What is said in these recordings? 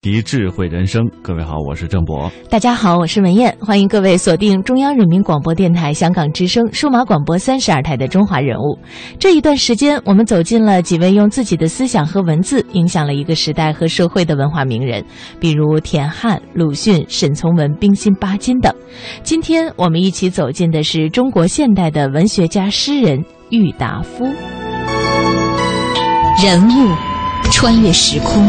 迪智慧人生，各位好，我是郑博。大家好，我是文艳，欢迎各位锁定中央人民广播电台香港之声数码广播三十二台的《中华人物》。这一段时间，我们走进了几位用自己的思想和文字影响了一个时代和社会的文化名人，比如田汉、鲁迅、沈从文、冰心、巴金等。今天我们一起走进的是中国现代的文学家、诗人郁达夫。人物穿越时空。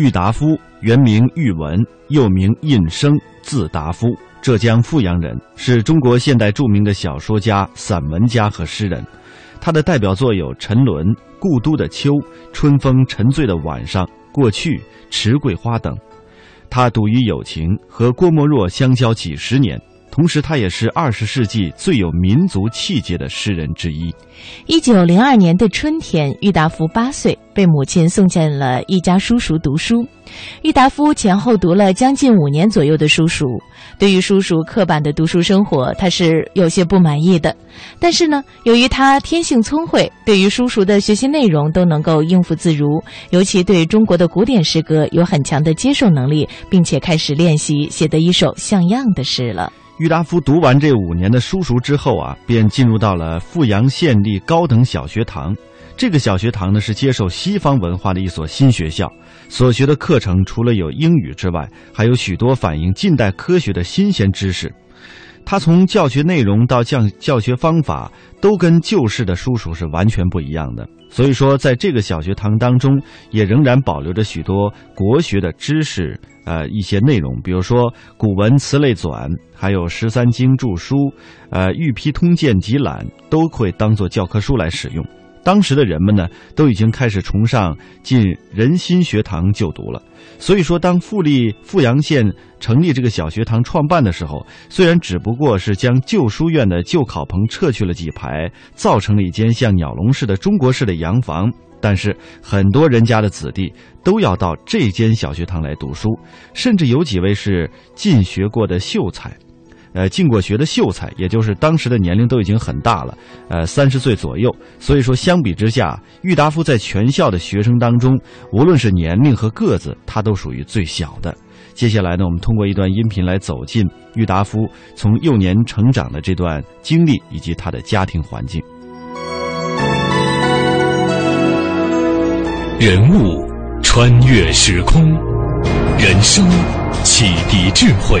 郁达夫原名郁文，又名印生，字达夫。浙江富阳人，是中国现代著名的小说家、散文家和诗人。他的代表作有《沉沦》《故都的秋》《春风沉醉的晚上》《过去》《迟桂花》等。他笃于友情，和郭沫若相交几十年。同时，他也是二十世纪最有民族气节的诗人之一。一九零二年的春天，郁达夫八岁，被母亲送进了一家叔叔读书。郁达夫前后读了将近五年左右的叔叔。对于叔叔刻板的读书生活，他是有些不满意的。但是呢，由于他天性聪慧，对于叔叔的学习内容都能够应付自如，尤其对中国的古典诗歌有很强的接受能力，并且开始练习，写得一首像样的诗了。郁达夫读完这五年的书塾之后啊，便进入到了富阳县立高等小学堂。这个小学堂呢，是接受西方文化的一所新学校。所学的课程除了有英语之外，还有许多反映近代科学的新鲜知识。他从教学内容到教教学方法，都跟旧式的叔叔是完全不一样的。所以说，在这个小学堂当中，也仍然保留着许多国学的知识。呃，一些内容，比如说古文词类纂，还有十三经注疏，呃，玉批通鉴集览，都会当做教科书来使用。当时的人们呢，都已经开始崇尚进仁心学堂就读了。所以说，当富力富阳县成立这个小学堂创办的时候，虽然只不过是将旧书院的旧考棚撤去了几排，造成了一间像鸟笼似的中国式的洋房。但是很多人家的子弟都要到这间小学堂来读书，甚至有几位是进学过的秀才，呃，进过学的秀才，也就是当时的年龄都已经很大了，呃，三十岁左右。所以说，相比之下，郁达夫在全校的学生当中，无论是年龄和个子，他都属于最小的。接下来呢，我们通过一段音频来走进郁达夫从幼年成长的这段经历以及他的家庭环境。人物穿越时空，人生启迪智慧，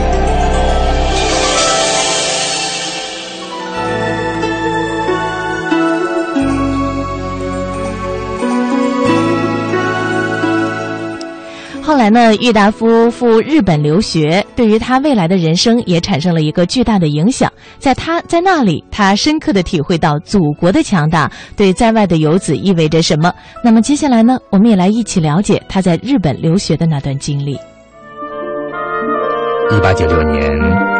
来呢，郁达夫赴日本留学，对于他未来的人生也产生了一个巨大的影响。在他在那里，他深刻的体会到祖国的强大对在外的游子意味着什么。那么接下来呢，我们也来一起了解他在日本留学的那段经历。一八九六年，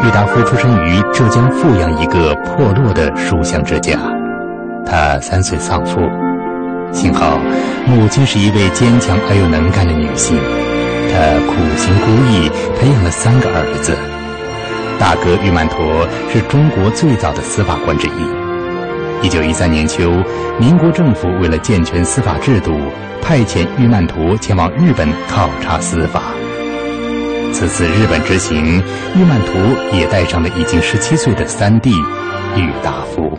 郁达夫出生于浙江富阳一个破落的书香之家，他三岁丧父，幸好母亲是一位坚强而又能干的女性。他苦心孤诣培养了三个儿子。大哥玉曼陀是中国最早的司法官之一。一九一三年秋，民国政府为了健全司法制度，派遣玉曼陀前往日本考察司法。此次日本之行，玉曼陀也带上了已经十七岁的三弟郁达夫。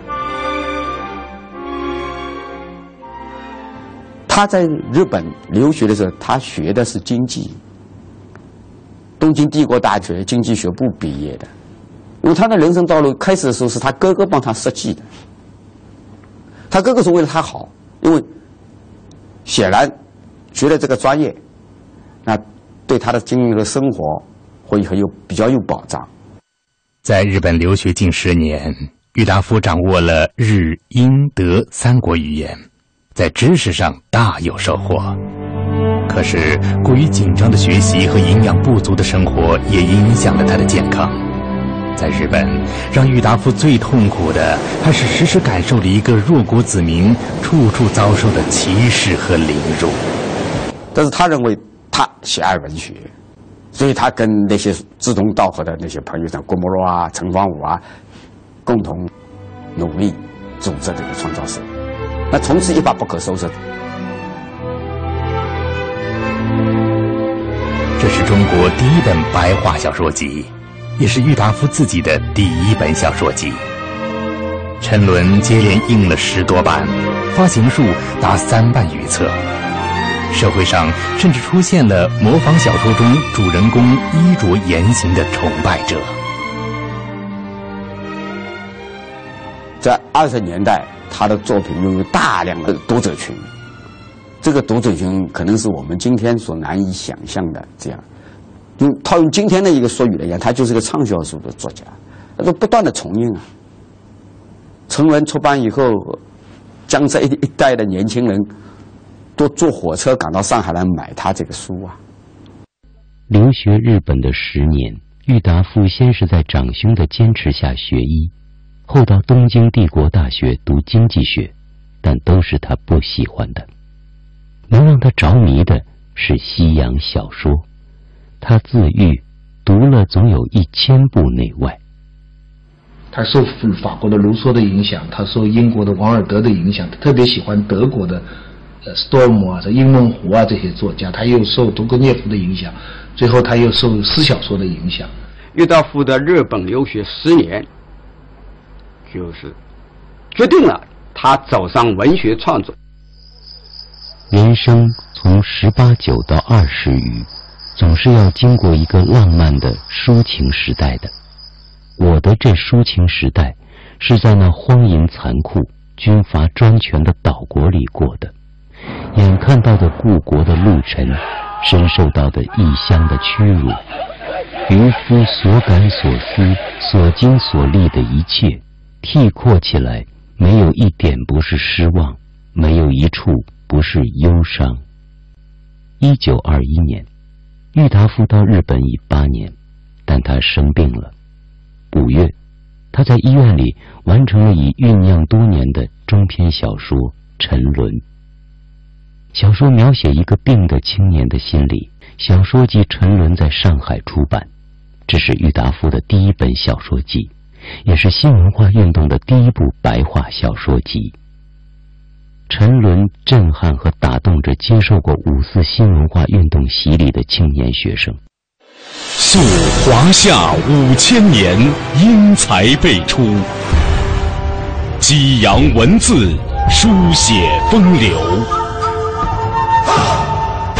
他在日本留学的时候，他学的是经济，东京帝国大学经济学部毕业的。因为他的人生道路开始的时候是他哥哥帮他设计的，他哥哥是为了他好，因为显然学了这个专业，那对他的经营的生活会很有比较有保障。在日本留学近十年，郁达夫掌握了日、英、德三国语言，在知识上大有收获。可是，过于紧张的学习和营养不足的生活也影响了他的健康。在日本，让郁达夫最痛苦的，还是时时感受着一个弱国子民处处遭受的歧视和凌辱。但是他认为他喜爱文学，所以他跟那些志同道合的那些朋友，像郭沫若啊、陈光武啊。共同努力组织这个创造社，那从此一发不可收拾。这是中国第一本白话小说集，也是郁达夫自己的第一本小说集。沉沦接连印了十多版，发行数达三万余册。社会上甚至出现了模仿小说中主人公衣着言行的崇拜者。在二十年代，他的作品拥有大量的读者群，这个读者群可能是我们今天所难以想象的。这样，用套用今天的一个说语来讲，他就是个畅销书的作家，他都不断的重印啊。成文出版以后，江浙一一代的年轻人都坐火车赶到上海来买他这个书啊。留学日本的十年，郁达夫先是在长兄的坚持下学医。后到东京帝国大学读经济学，但都是他不喜欢的。能让他着迷的是西洋小说，他自喻读了总有一千部内外。他受法国的卢梭的影响，他受英国的王尔德的影响，他特别喜欢德国的呃斯多姆啊、这英梦湖啊这些作家。他又受屠格涅夫的影响，最后他又受私小说的影响。郁达夫的日本留学十年。就是决定了他走上文学创作。人生从十八九到二十余，总是要经过一个浪漫的抒情时代的。我的这抒情时代，是在那荒淫残酷、军阀专权的岛国里过的。眼看到的故国的陆沉，深受到的异乡的屈辱，渔夫所感所思、所经所历的一切。替阔起来，没有一点不是失望，没有一处不是忧伤。一九二一年，郁达夫到日本已八年，但他生病了。五月，他在医院里完成了已酝酿多年的中篇小说《沉沦》。小说描写一个病的青年的心理。小说集《沉沦》在上海出版，这是郁达夫的第一本小说集。也是新文化运动的第一部白话小说集。《沉沦》震撼和打动着接受过五四新文化运动洗礼的青年学生。溯华夏五千年，英才辈出；激扬文字，书写风流；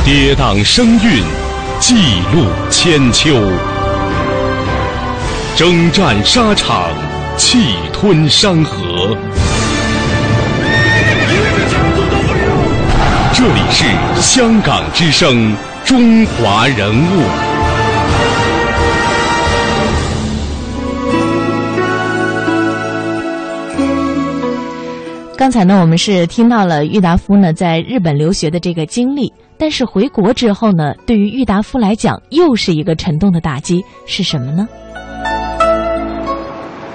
跌宕声韵，记录千秋。征战沙场，气吞山河。这里是香港之声，中华人物。刚才呢，我们是听到了郁达夫呢在日本留学的这个经历，但是回国之后呢，对于郁达夫来讲又是一个沉重的打击，是什么呢？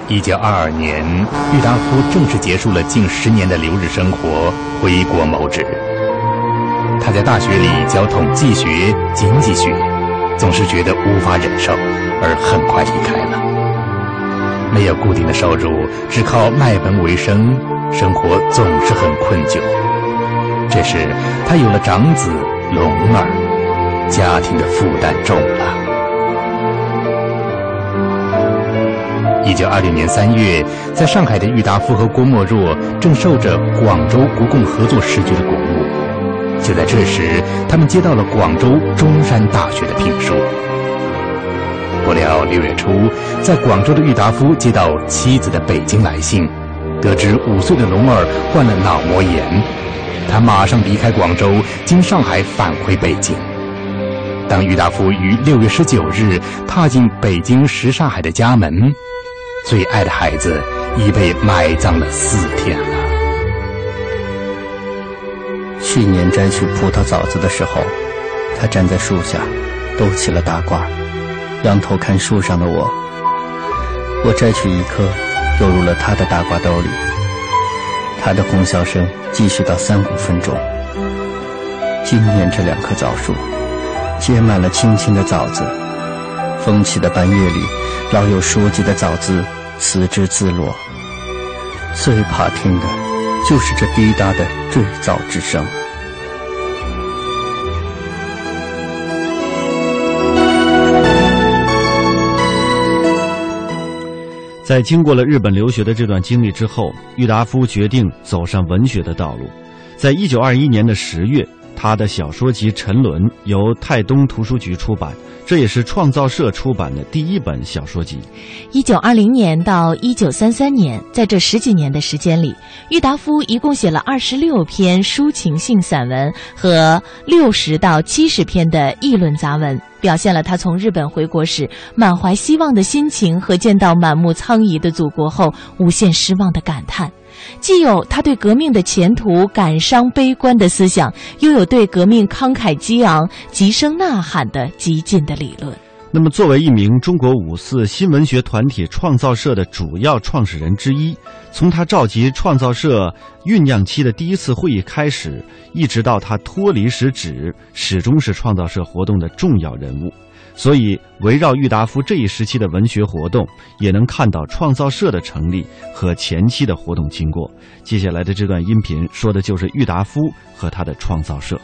一九二二年，郁达夫正式结束了近十年的留日生活，回国谋职。他在大学里教统计学、经济学，总是觉得无法忍受，而很快离开了。没有固定的收入，只靠卖本为生，生活总是很困窘。这时，他有了长子龙儿，家庭的负担重了。一九二六年三月，在上海的郁达夫和郭沫若正受着广州国共合作时局的鼓舞。就在这时，他们接到了广州中山大学的聘书。不料六月初，在广州的郁达夫接到妻子的北京来信，得知五岁的龙儿患了脑膜炎，他马上离开广州，经上海返回北京。当郁达夫于六月十九日踏进北京什刹海的家门。最爱的孩子已被埋葬了四天了。去年摘取葡萄枣子的时候，他站在树下，兜起了大褂，仰头看树上的我。我摘取一颗，丢入了他的大褂兜里。他的哄笑声继续到三五分钟。今年这两棵枣树，结满了青青的枣子，风起的半月里，老有熟极的枣子辞枝自落。最怕听的，就是这滴答的坠枣之声。在经过了日本留学的这段经历之后，郁达夫决定走上文学的道路。在一九二一年的十月，他的小说集《沉沦》由泰东图书局出版，这也是创造社出版的第一本小说集。一九二零年到一九三三年，在这十几年的时间里，郁达夫一共写了二十六篇抒情性散文和六十到七十篇的议论杂文。表现了他从日本回国时满怀希望的心情和见到满目苍夷的祖国后无限失望的感叹，既有他对革命的前途感伤悲观的思想，又有对革命慷慨激昂、急声呐喊的激进的理论。那么，作为一名中国五四新文学团体创造社的主要创始人之一，从他召集创造社酝酿期的第一次会议开始，一直到他脱离时止，始终是创造社活动的重要人物。所以，围绕郁达夫这一时期的文学活动，也能看到创造社的成立和前期的活动经过。接下来的这段音频说的就是郁达夫和他的创造社。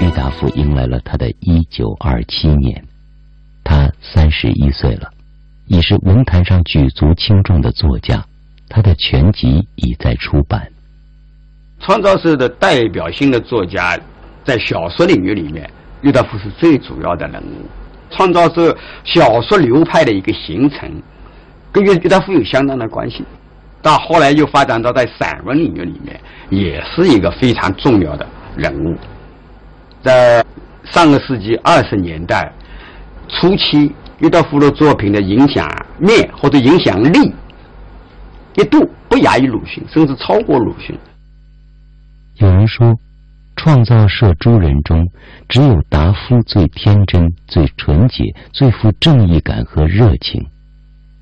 郁达夫迎来了他的一九二七年，他三十一岁了，已是文坛上举足轻重的作家。他的全集已在出版。创造社的代表性的作家，在小说领域里面，郁达夫是最主要的人物。创造社小说流派的一个形成，跟郁郁达夫有相当的关系。到后来又发展到在散文领域里面，也是一个非常重要的人物。在上个世纪二十年代初期，郁达夫的作品的影响面或者影响力一度不亚于鲁迅，甚至超过鲁迅。有人说，创造社诸人中，只有达夫最天真、最纯洁、最富正义感和热情。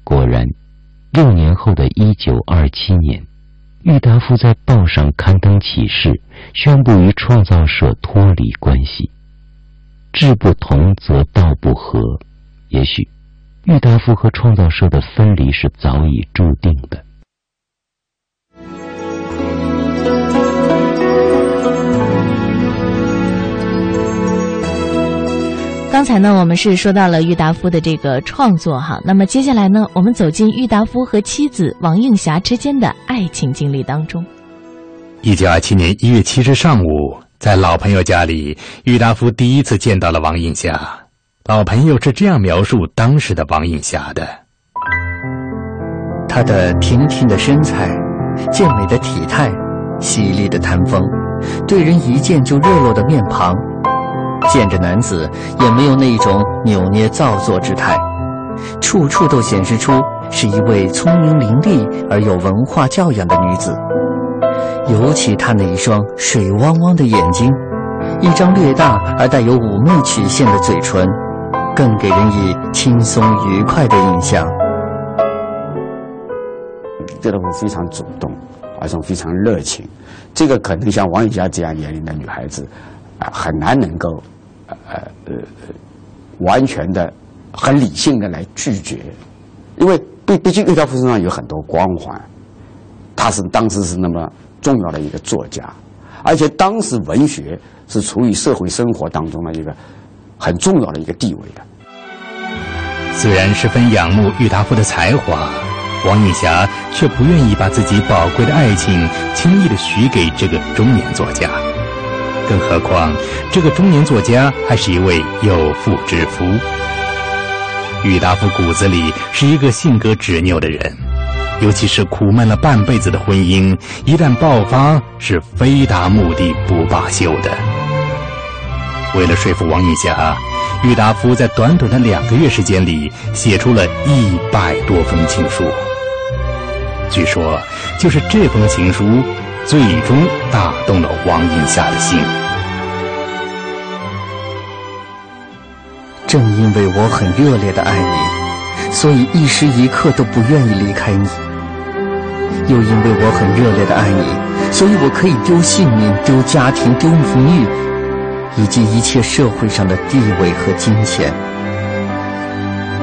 果然，六年后的一九二七年。郁达夫在报上刊登启事，宣布与创造社脱离关系。志不同则道不合，也许郁达夫和创造社的分离是早已注定的。刚才呢，我们是说到了郁达夫的这个创作哈，那么接下来呢，我们走进郁达夫和妻子王映霞之间的爱情经历当中。一九二七年一月七日上午，在老朋友家里，郁达夫第一次见到了王映霞。老朋友是这样描述当时的王映霞的：她的挺挺的身材，健美的体态，犀利的谈风，对人一见就热络的面庞。见着男子也没有那一种扭捏造作之态，处处都显示出是一位聪明伶俐而有文化教养的女子。尤其她那一双水汪汪的眼睛，一张略大而带有妩媚曲线的嘴唇，更给人以轻松愉快的印象。郁达夫非常主动，而且非常热情，这个可能像王雨佳这样年龄的女孩子，啊，很难能够。呃呃呃，完全的、很理性的来拒绝，因为毕毕竟郁达夫身上有很多光环，他是当时是那么重要的一个作家，而且当时文学是处于社会生活当中的一个很重要的一个地位的。虽然十分仰慕郁达夫的才华，王映霞却不愿意把自己宝贵的爱情轻易的许给这个中年作家。更何况，这个中年作家还是一位有妇之夫。郁达夫骨子里是一个性格执拗的人，尤其是苦闷了半辈子的婚姻，一旦爆发，是非达目的不罢休的。为了说服王映霞，郁达夫在短短的两个月时间里写出了一百多封情书。据说，就是这封情书，最终打动了王银霞的心。正因为我很热烈的爱你，所以一时一刻都不愿意离开你。又因为我很热烈的爱你，所以我可以丢性命、丢家庭、丢名誉，以及一切社会上的地位和金钱。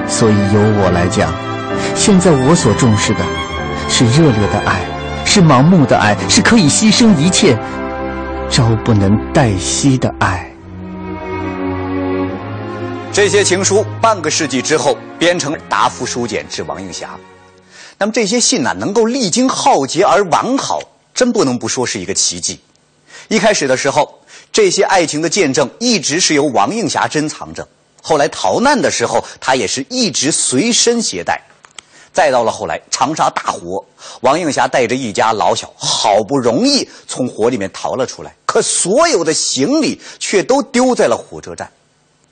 所以由我来讲，现在我所重视的，是热烈的爱，是盲目的爱，是可以牺牲一切、朝不能待夕的爱。这些情书半个世纪之后编成答复书简致王映霞。那么这些信呢，能够历经浩劫而完好，真不能不说是一个奇迹。一开始的时候，这些爱情的见证一直是由王映霞珍藏着；后来逃难的时候，她也是一直随身携带。再到了后来长沙大火，王映霞带着一家老小，好不容易从火里面逃了出来，可所有的行李却都丢在了火车站。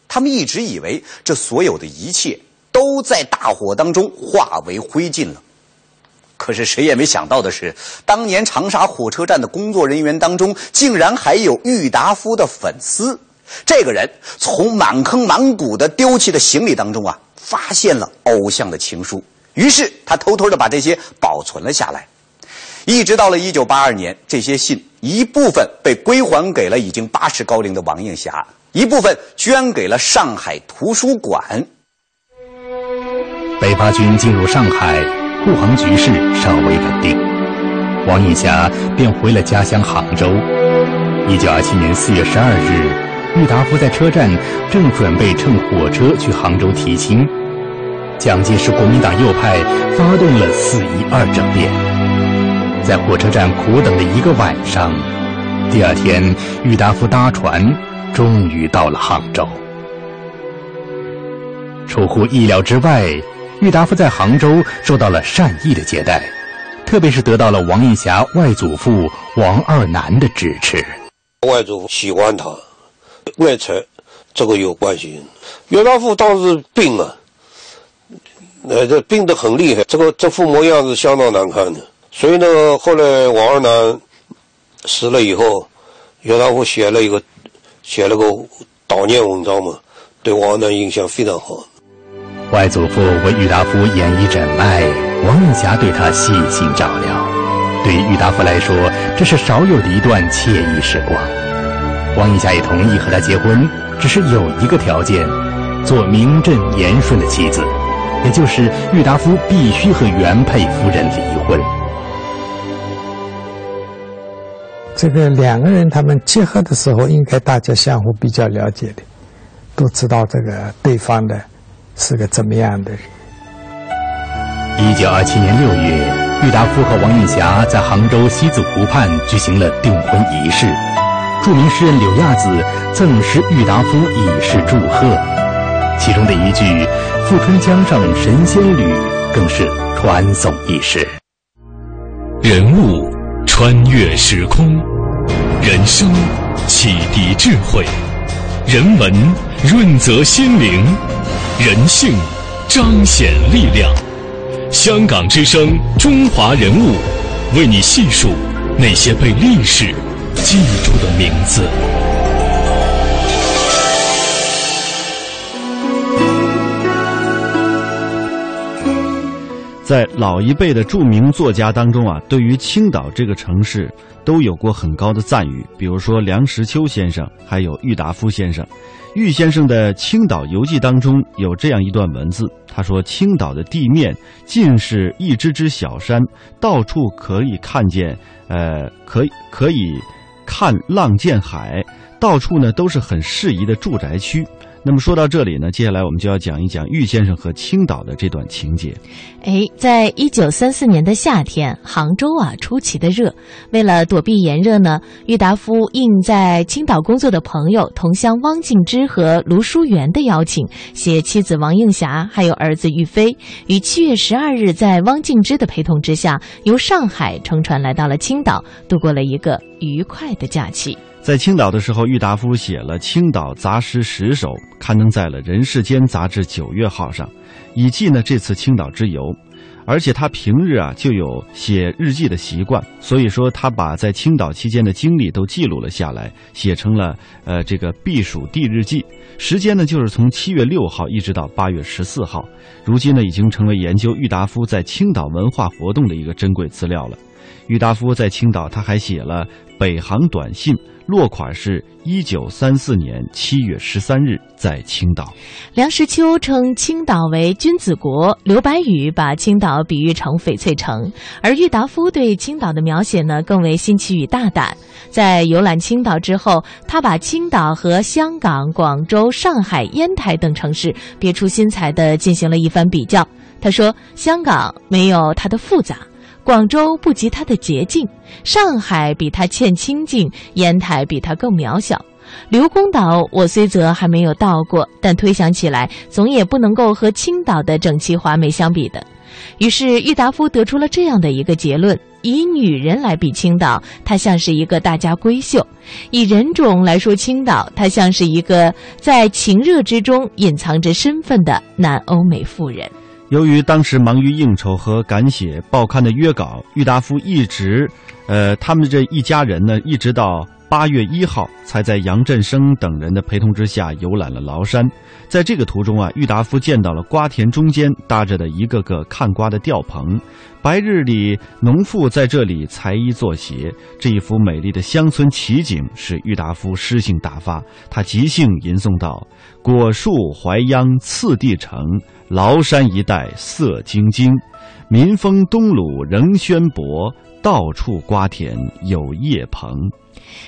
他们一直以为这所有的一切都在大火当中化为灰烬了。可是谁也没想到的是，当年长沙火车站的工作人员当中，竟然还有郁达夫的粉丝。这个人从满坑满谷的丢弃的行李当中啊，发现了偶像的情书，于是他偷偷的把这些保存了下来。一直到了一九八二年，这些信一部分被归还给了已经八十高龄的王映霞，一部分捐给了上海图书馆。北伐军进入上海。护航局势稍微稳定，王映霞便回了家乡杭州。一九二七年四月十二日，郁达夫在车站正准备乘火车去杭州提亲，蒋介石国民党右派发动了四一二政变，在火车站苦等了一个晚上。第二天，郁达夫搭船，终于到了杭州。出乎意料之外。郁达夫在杭州受到了善意的接待，特别是得到了王映霞外祖父王二南的支持。外祖父喜欢他，外财这个有关系。郁达夫当时病了，呃，这病得很厉害，这个这副模样是相当难看的。所以呢，后来王二南死了以后，郁达夫写了一个写了个悼念文章嘛，对王二南印象非常好。外祖父为郁达夫演绎诊脉，王映霞对他细心照料。对郁达夫来说，这是少有的一段惬意时光。王映霞也同意和他结婚，只是有一个条件：做名正言顺的妻子，也就是郁达夫必须和原配夫人离婚。这个两个人他们结合的时候，应该大家相互比较了解的，都知道这个对方的。是个怎么样的人？一九二七年六月，郁达夫和王映霞在杭州西子湖畔举行了订婚仪式。著名诗人柳亚子赠诗郁达夫以示祝贺，其中的一句“富春江上神仙侣”更是传颂一时。人物穿越时空，人生启迪智慧，人文润泽心灵。人性彰显力量，香港之声，中华人物，为你细数那些被历史记住的名字。在老一辈的著名作家当中啊，对于青岛这个城市都有过很高的赞誉，比如说梁实秋先生，还有郁达夫先生。郁先生的《青岛游记》当中有这样一段文字，他说：“青岛的地面尽是一只只小山，到处可以看见，呃，可以可以看浪见海，到处呢都是很适宜的住宅区。”那么说到这里呢，接下来我们就要讲一讲郁先生和青岛的这段情节。哎，在一九三四年的夏天，杭州啊出奇的热。为了躲避炎热呢，郁达夫应在青岛工作的朋友同乡汪敬之和卢淑媛的邀请，携妻子王映霞还有儿子郁飞，于七月十二日在汪敬之的陪同之下，由上海乘船来到了青岛，度过了一个愉快的假期。在青岛的时候，郁达夫写了《青岛杂诗十首》，刊登在了《人世间》杂志九月号上，以记呢这次青岛之游。而且他平日啊就有写日记的习惯，所以说他把在青岛期间的经历都记录了下来，写成了呃这个避暑地日记。时间呢就是从七月六号一直到八月十四号，如今呢已经成为研究郁达夫在青岛文化活动的一个珍贵资料了。郁达夫在青岛，他还写了北航短信。落款是一九三四年七月十三日，在青岛。梁实秋称青岛为君子国，刘白羽把青岛比喻成翡翠城，而郁达夫对青岛的描写呢更为新奇与大胆。在游览青岛之后，他把青岛和香港、广州、上海、烟台等城市别出心裁地进行了一番比较。他说：“香港没有它的复杂。”广州不及它的洁净，上海比它欠清净，烟台比它更渺小。刘公岛我虽则还没有到过，但推想起来，总也不能够和青岛的整齐华美相比的。于是郁达夫得出了这样的一个结论：以女人来比青岛，它像是一个大家闺秀；以人种来说青岛，它像是一个在情热之中隐藏着身份的南欧美妇人。由于当时忙于应酬和赶写报刊的约稿，郁达夫一直，呃，他们这一家人呢，一直到八月一号，才在杨振声等人的陪同之下游览了崂山。在这个途中啊，郁达夫见到了瓜田中间搭着的一个个看瓜的吊棚，白日里农妇在这里裁衣做鞋。这一幅美丽的乡村奇景使郁达夫诗兴大发，他即兴吟诵道：“果树淮秧次第成。”崂山一带色晶晶，民风东鲁仍轩博，到处瓜田有叶棚。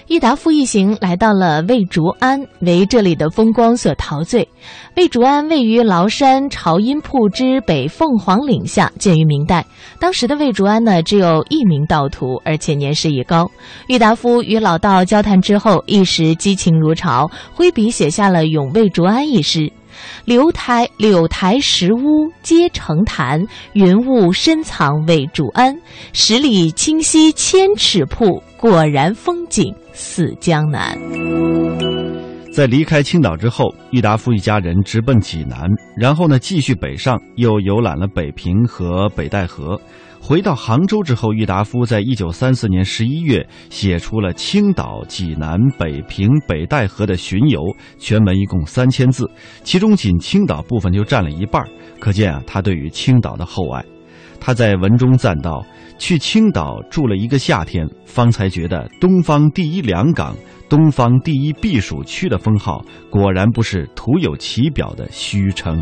郁达夫一行来到了魏竹庵，为这里的风光所陶醉。魏竹庵位于崂山朝阴铺之北凤凰岭下，建于明代。当时的魏竹庵呢，只有一名道徒，而且年事已高。郁达夫与老道交谈之后，一时激情如潮，挥笔写下了《咏魏竹庵》一诗。柳台柳台石屋皆成潭，云雾深藏未竹庵。十里清溪千尺瀑，果然风景似江南。在离开青岛之后，郁达夫一家人直奔济南，然后呢继续北上，又游览了北平和北戴河。回到杭州之后，郁达夫在一九三四年十一月写出了青岛、济南、北平、北戴河的巡游，全文一共三千字，其中仅青岛部分就占了一半，可见啊他对于青岛的厚爱。他在文中赞道：“去青岛住了一个夏天，方才觉得东方第一良港、东方第一避暑区的封号，果然不是徒有其表的虚称。”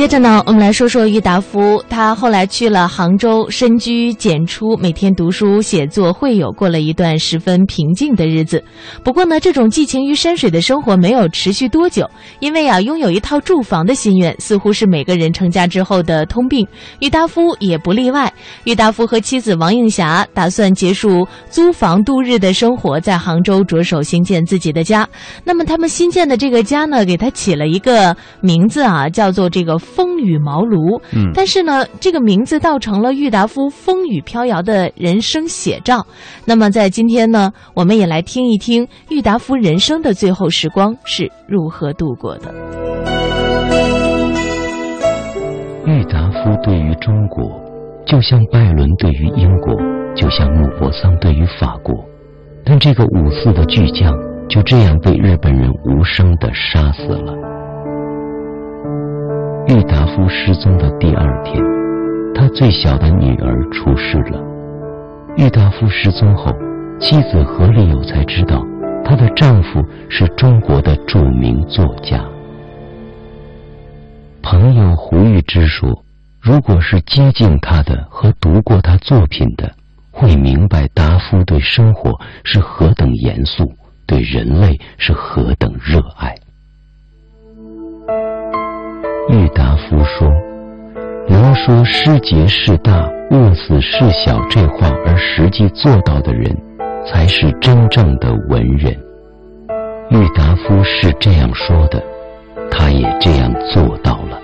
接着呢，我们来说说郁达夫。他后来去了杭州，深居简出，每天读书写作会友，过了一段十分平静的日子。不过呢，这种寄情于山水的生活没有持续多久，因为啊，拥有一套住房的心愿似乎是每个人成家之后的通病。郁达夫也不例外。郁达夫和妻子王映霞打算结束租房度日的生活，在杭州着手兴建自己的家。那么他们新建的这个家呢，给他起了一个名字啊，叫做这个。风雨茅庐，嗯，但是呢，这个名字倒成了郁达夫风雨飘摇的人生写照。那么，在今天呢，我们也来听一听郁达夫人生的最后时光是如何度过的。郁达夫对于中国，就像拜伦对于英国，就像穆泊桑对于法国，但这个五四的巨匠就这样被日本人无声的杀死了。郁达夫失踪的第二天，他最小的女儿出事了。郁达夫失踪后，妻子何丽友才知道，她的丈夫是中国的著名作家。朋友胡玉芝说：“如果是接近他的和读过他作品的，会明白达夫对生活是何等严肃，对人类是何等热爱。”郁达夫说：“能说失节事大，饿死事小这话而实际做到的人，才是真正的文人。”郁达夫是这样说的，他也这样做到了。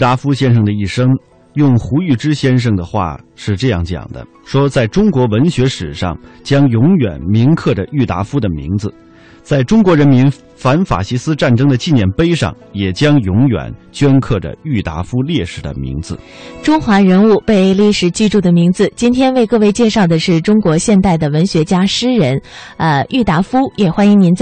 达夫先生的一生，用胡玉芝先生的话是这样讲的：说在中国文学史上，将永远铭刻着郁达夫的名字；在中国人民反法西斯战争的纪念碑上，也将永远镌刻着郁达夫烈士的名字。中华人物被历史记住的名字，今天为各位介绍的是中国现代的文学家、诗人，呃，郁达夫。也欢迎您在。